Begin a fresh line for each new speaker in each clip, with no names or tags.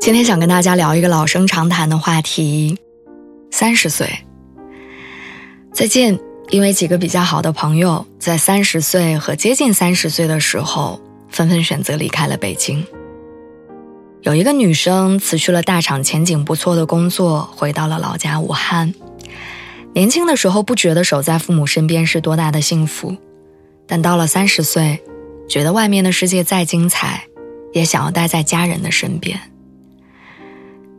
今天想跟大家聊一个老生常谈的话题：三十岁。最近，因为几个比较好的朋友在三十岁和接近三十岁的时候，纷纷选择离开了北京。有一个女生辞去了大厂前景不错的工作，回到了老家武汉。年轻的时候不觉得守在父母身边是多大的幸福，但到了三十岁，觉得外面的世界再精彩，也想要待在家人的身边。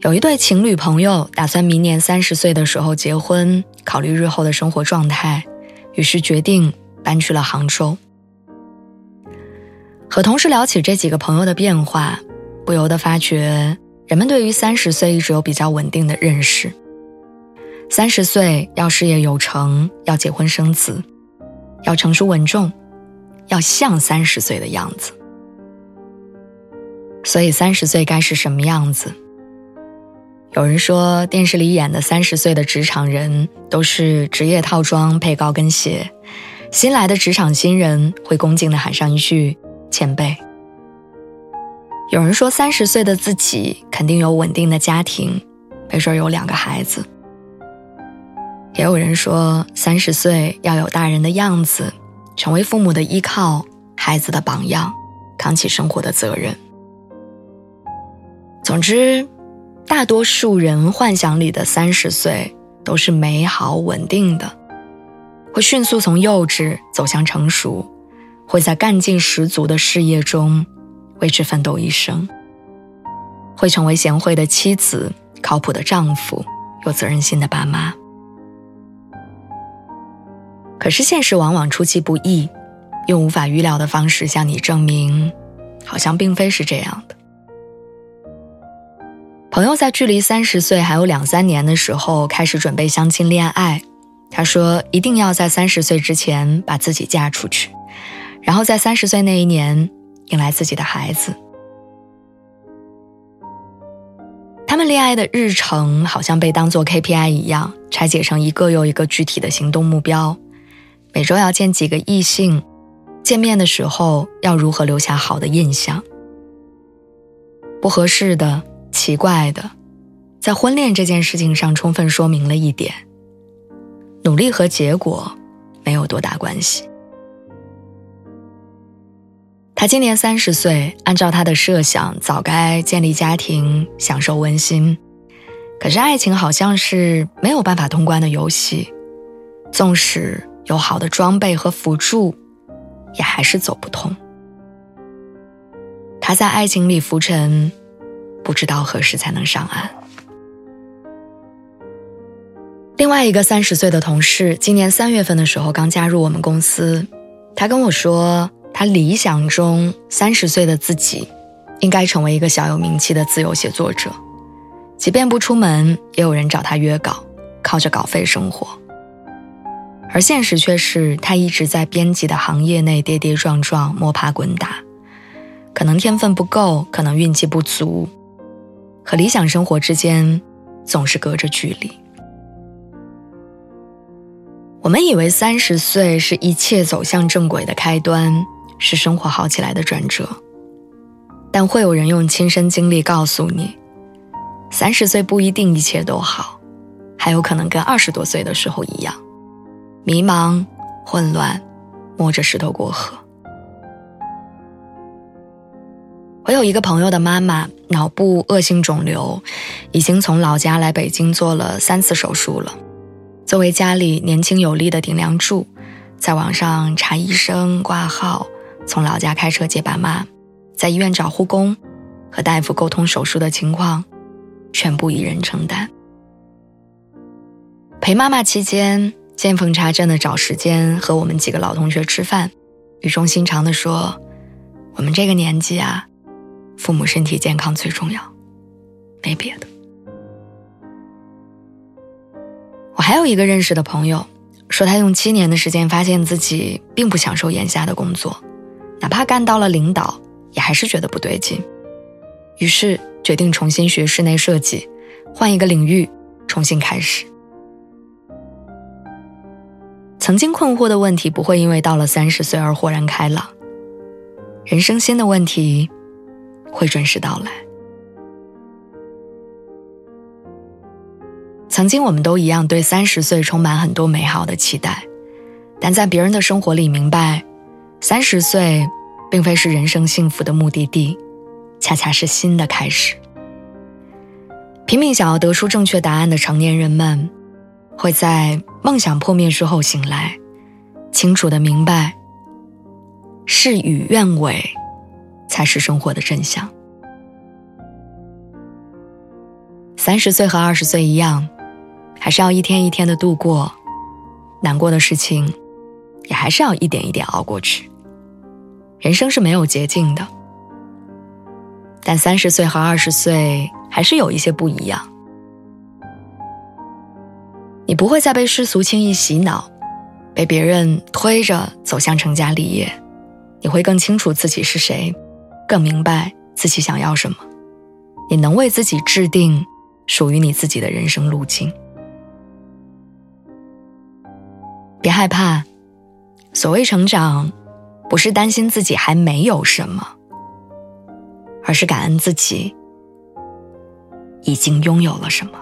有一对情侣朋友打算明年三十岁的时候结婚，考虑日后的生活状态，于是决定搬去了杭州。和同事聊起这几个朋友的变化，不由得发觉，人们对于三十岁一直有比较稳定的认识。三十岁要事业有成，要结婚生子，要成熟稳重，要像三十岁的样子。所以三十岁该是什么样子？有人说，电视里演的三十岁的职场人都是职业套装配高跟鞋，新来的职场新人会恭敬地喊上一句“前辈”。有人说，三十岁的自己肯定有稳定的家庭，没准有两个孩子。也有人说，三十岁要有大人的样子，成为父母的依靠，孩子的榜样，扛起生活的责任。总之。大多数人幻想里的三十岁都是美好稳定的，会迅速从幼稚走向成熟，会在干劲十足的事业中为之奋斗一生，会成为贤惠的妻子、靠谱的丈夫、有责任心的爸妈。可是现实往往出其不意，用无法预料的方式向你证明，好像并非是这样的。朋友在距离三十岁还有两三年的时候开始准备相亲恋爱，他说一定要在三十岁之前把自己嫁出去，然后在三十岁那一年迎来自己的孩子。他们恋爱的日程好像被当做 KPI 一样拆解成一个又一个具体的行动目标，每周要见几个异性，见面的时候要如何留下好的印象，不合适的。奇怪的，在婚恋这件事情上充分说明了一点：努力和结果没有多大关系。他今年三十岁，按照他的设想，早该建立家庭，享受温馨。可是爱情好像是没有办法通关的游戏，纵使有好的装备和辅助，也还是走不通。他在爱情里浮沉。不知道何时才能上岸。另外一个三十岁的同事，今年三月份的时候刚加入我们公司，他跟我说，他理想中三十岁的自己，应该成为一个小有名气的自由写作者，即便不出门，也有人找他约稿，靠着稿费生活。而现实却是他一直在编辑的行业内跌跌撞撞，摸爬滚打，可能天分不够，可能运气不足。和理想生活之间，总是隔着距离。我们以为三十岁是一切走向正轨的开端，是生活好起来的转折。但会有人用亲身经历告诉你，三十岁不一定一切都好，还有可能跟二十多岁的时候一样，迷茫、混乱，摸着石头过河。我有一个朋友的妈妈，脑部恶性肿瘤，已经从老家来北京做了三次手术了。作为家里年轻有力的顶梁柱，在网上查医生挂号，从老家开车接爸妈，在医院找护工，和大夫沟通手术的情况，全部一人承担。陪妈妈期间，见缝插针的找时间和我们几个老同学吃饭，语重心长地说：“我们这个年纪啊。”父母身体健康最重要，没别的。我还有一个认识的朋友，说他用七年的时间发现自己并不享受眼下的工作，哪怕干到了领导，也还是觉得不对劲，于是决定重新学室内设计，换一个领域，重新开始。曾经困惑的问题，不会因为到了三十岁而豁然开朗。人生新的问题，会准时到来。曾经我们都一样，对三十岁充满很多美好的期待，但在别人的生活里明白，三十岁并非是人生幸福的目的地，恰恰是新的开始。拼命想要得出正确答案的成年人们。会在梦想破灭之后醒来，清楚的明白，事与愿违，才是生活的真相。三十岁和二十岁一样，还是要一天一天的度过，难过的事情，也还是要一点一点熬过去。人生是没有捷径的，但三十岁和二十岁还是有一些不一样。你不会再被世俗轻易洗脑，被别人推着走向成家立业，你会更清楚自己是谁，更明白自己想要什么，你能为自己制定属于你自己的人生路径。别害怕，所谓成长，不是担心自己还没有什么，而是感恩自己已经拥有了什么。